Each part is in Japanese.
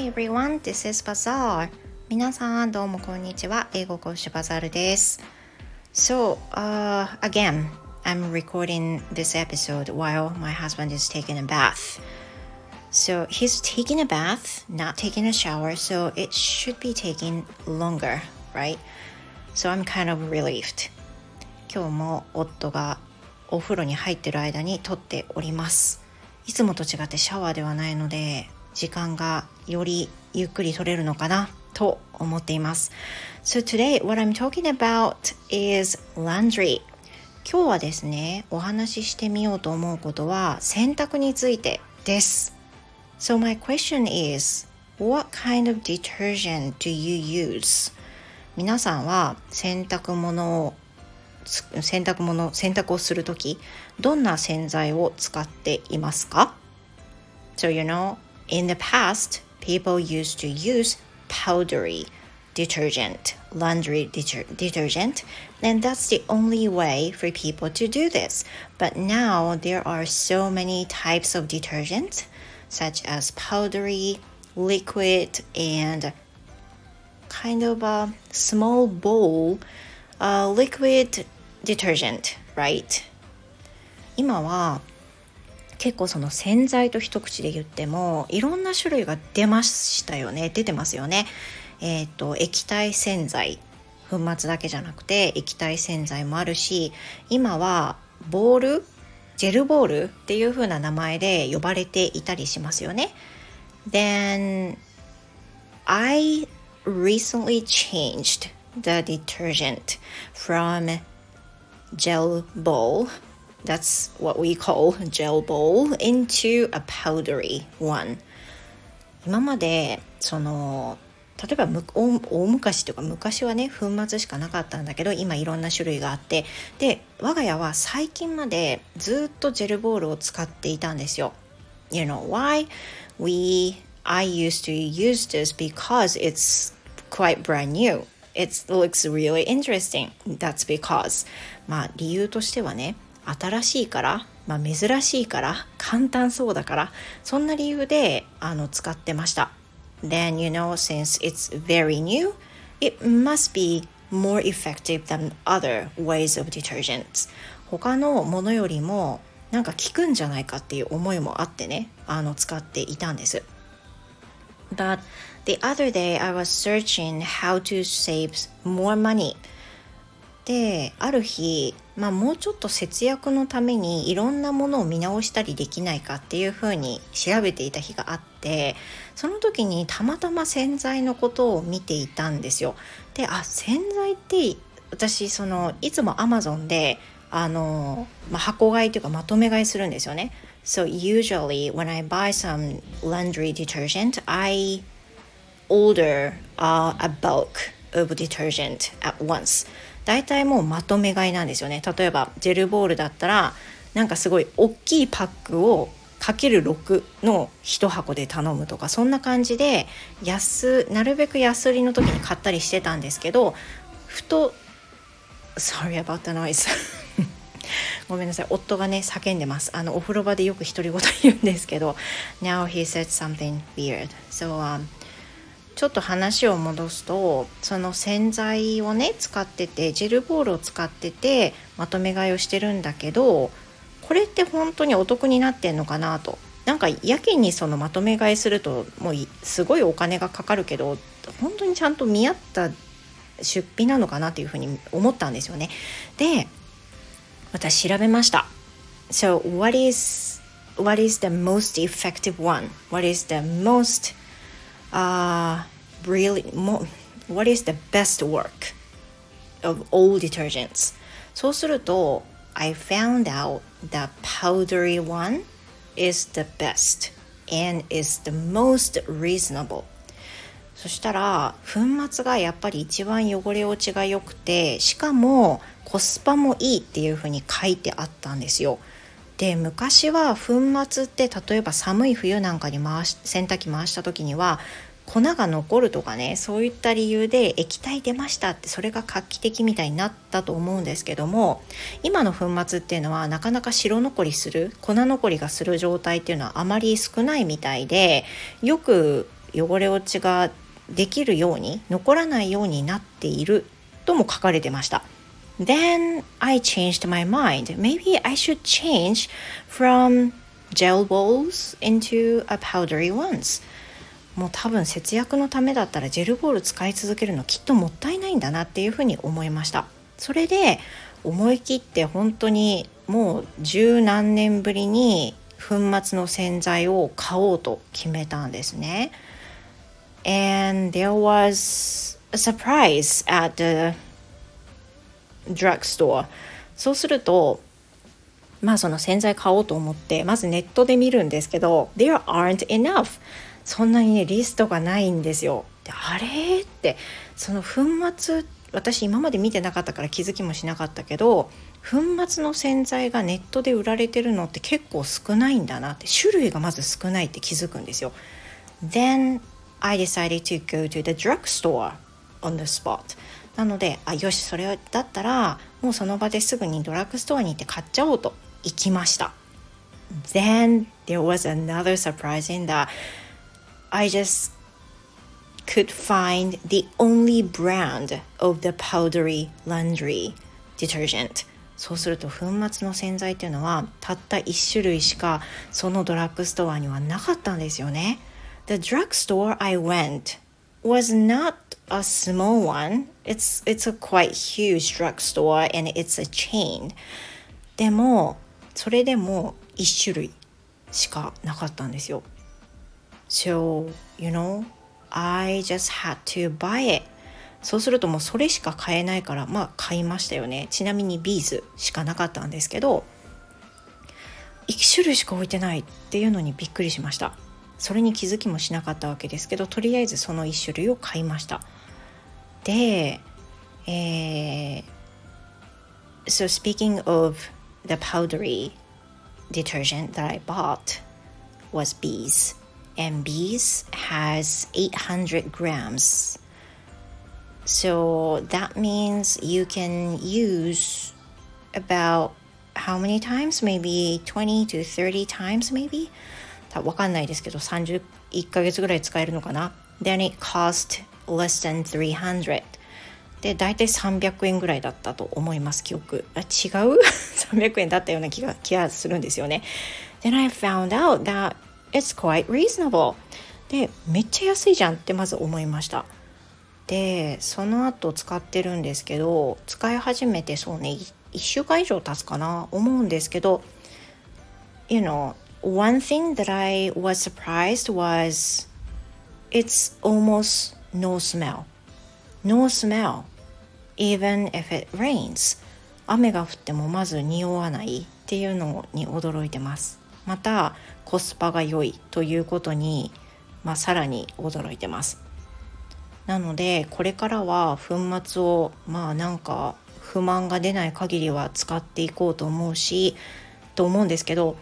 Hi everyone, this is Bazaar. 皆さんどうもこんにちは。英語講師バザールです。So, uh, again, I'm recording this episode while my husband is taking a bath. So he's taking a bath, not taking a shower, so it should be taking longer, right? So I'm kind of relieved. 今日も夫がお風呂に入ってる間に撮っております。いつもと違ってシャワーではないので時間がよりゆっくり取れるのかなと思っています。So today what I'm talking about is laundry. 今日はですね、お話ししてみようと思うことは洗濯についてです。So my question is, what kind of detergent do you use? 皆さんは洗濯物を洗濯物洗濯をするときどんな洗剤を使っていますか So you know, in the past, people used to use powdery detergent, laundry deter detergent, and that's the only way for people to do this. But now there are so many types of detergent, such as powdery, liquid, and kind of a small bowl, uh, liquid detergent, right? 今は結構その洗剤と一口で言ってもいろんな種類が出ましたよね。出てますよね。えっ、ー、と液体洗剤。粉末だけじゃなくて液体洗剤もあるし今はボールジェルボールっていう風な名前で呼ばれていたりしますよね。Then I recently changed the detergent from gel bowl that's what we call gel bowl into a powdery one 今までその例えば大昔とか昔はね粉末しかなかったんだけど今いろんな種類があってで我が家は最近までずっとジェルボールを使っていたんですよ You know why? We I used to use this because it's quite brand new It looks really interesting. That's because まあ理由としてはね新しいから、まあ、珍しいから簡単そうだからそんな理由であの使ってました。Then you know since it's very new it must be more effective than other ways of detergents 他のものよりもなんか効くんじゃないかっていう思いもあってねあの使っていたんです。But the other day I was searching how to save more money である日、まあ、もうちょっと節約のためにいろんなものを見直したりできないかっていうふうに調べていた日があってその時にたまたま洗剤のことを見ていたんですよ。であ洗剤って私そのいつもアマゾンであの、まあ、箱買いというかまとめ買いするんですよね。So usually when I buy some laundry detergent, I order uh, a bulk of detergent at once. 大体もうまとめ買いなんですよね。例えばジェルボールだったらなんかすごい大きいパックをかける6の1箱で頼むとかそんな感じで安なるべく安売りの時に買ったりしてたんですけどふと Sorry about the noise ごめんなさい。夫がね叫んでます。あのお風呂場でよく独り言言うんですけど Now he said something weird. So、um, ちょっと話を戻すとその洗剤をね使っててジェルボールを使っててまとめ買いをしてるんだけどこれって本当にお得になってんのかなとなんかやけにそのまとめ買いするともうすごいお金がかかるけど本当にちゃんと見合った出費なのかなっていうふうに思ったんですよね。で私調べました。So what is what is the most effective one? What is the most uh really what is the best work of all detergents? そうすると I found out the powdery one is the best and is the most reasonable そしたら粉末がやっぱり一番汚れ落ちが良くてしかもコスパもいいっていうふうに書いてあったんですよ。で昔は粉末って例えば寒い冬なんかに回し洗濯機回した時には粉が残るとかねそういった理由で液体出ましたってそれが画期的みたいになったと思うんですけども今の粉末っていうのはなかなか白残りする粉残りがする状態っていうのはあまり少ないみたいでよく汚れ落ちができるように残らないようになっているとも書かれてました。Then I changed my mind. Maybe I should change from gel balls into a powdery ones. もう多分節約のためだったらジェルボール使い続けるのきっともったいないんだなっていうふうに思いましたそれで思い切って本当にもう十何年ぶりに粉末の洗剤を買おうと決めたんですね And there was a surprise at the drugstore そうするとまあその洗剤買おうと思ってまずネットで見るんですけど There aren't enough そんなにねリストがないんですよ。であれ？ってその粉末私今まで見てなかったから気づきもしなかったけど粉末の洗剤がネットで売られてるのって結構少ないんだなって種類がまず少ないって気づくんですよ。Then I decided to go to the drugstore on the spot. なのであよしそれだったらもうその場ですぐにドラッグストアに行って買っちゃおうと行きました。Then there was another surprise in that I just could find the only brand of the powdery laundry detergent そうすると粉末の洗剤っていうのはたった1種類しかそのドラッグストアにはなかったんですよね The drugstore I went was not a small one it's, it's a quite huge drugstore and it's a chain. でもそれでも1種類しかなかったんですよ。So, you know, I just had to buy it. そうするともうそれしか買えないからまあ買いましたよね。ちなみにビーズしかなかったんですけど1種類しか置いてないっていうのにびっくりしました。それに気づきもしなかったわけですけどとりあえずその1種類を買いました。でえー、So speaking of the powdery detergent that I bought was bees and bees has 800 grams. So that means you can use about how many times? Maybe 20 to 30 times maybe? わかんないですけど31ヶ月ぐらい使えるのかな Then it cost less than 300で大体300円ぐらいだったと思います記憶。あ違う？300円だったような気が気がするんですよね。Then I found out that it's quite reasonable でめっちゃ安いじゃんってまず思いました。でその後使ってるんですけど使い始めてそうね1週間以上経つかな思うんですけど You know one thing that I was surprised was it's almost no smell. No smell even if it rains. 雨が降ってもまず匂わないっていうのに驚いてます。またコスパが良いということに、まあ、さらに驚いてます。なのでこれからは粉末をまあなんか不満が出ない限りは使っていこうと思うしと思うんですけど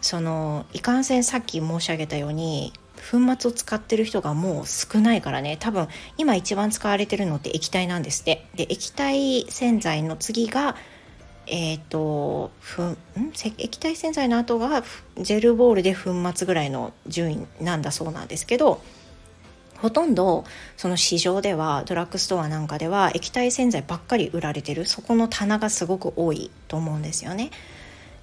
そのいかんせんさっき申し上げたように粉末を使ってる人がもう少ないからね。多分今一番使われてるのって液体なんですって。で液体洗剤の次がえっ、ー、とふん液体洗剤の後がジェルボールで粉末ぐらいの順位なんだそうなんですけどほとんどその市場ではドラッグストアなんかでは液体洗剤ばっかり売られてる。そこの棚がすごく多いと思うんですよね。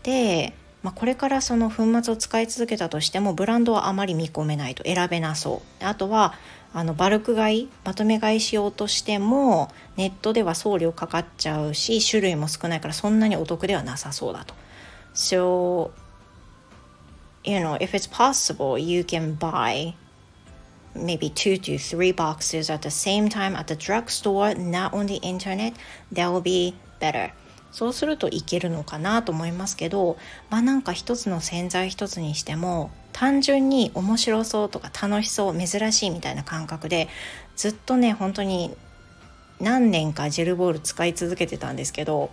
で、まあ、これからその粉末を使い続けたとしてもブランドはあまり見込めないと選べなそうあとはあのバルク買いまとめ買いしようとしてもネットでは送料かかっちゃうし種類も少ないからそんなにお得ではなさそうだと。So, you know, if it's possible, you can buy maybe two to three boxes at the same time at the drugstore, not on the internet. That will be better. そうするといけるのかなと思いますけどまあなんか一つの洗剤一つにしても単純に面白そうとか楽しそう珍しいみたいな感覚でずっとね本当に何年かジェルボール使い続けてたんですけど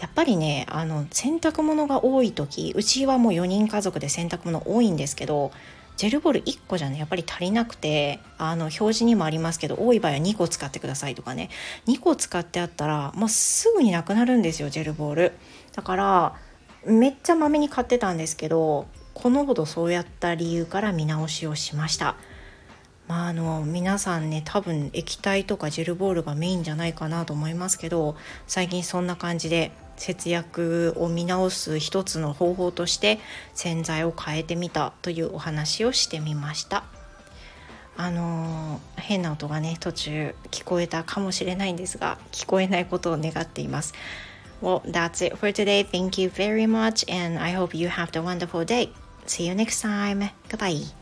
やっぱりねあの洗濯物が多い時うちはもう4人家族で洗濯物多いんですけどジェルボール1個じゃねやっぱり足りなくてあの表示にもありますけど多い場合は2個使ってくださいとかね。2個使ってあったらもうすぐになくなるんですよジェルボール。だからめっちゃまめに買ってたんですけどこのほどそうやった理由から見直しをしました。まあ、あの皆さんね多分液体とかジェルボールがメインじゃないかなと思いますけど最近そんな感じで節約を見直す一つの方法として洗剤を変えてみたというお話をしてみましたあのー変な音がね途中聞こえたかもしれないんですが聞こえないことを願っています Well, that's it for today. Thank you very much, and I hope you have a wonderful day. See you next time. Goodbye.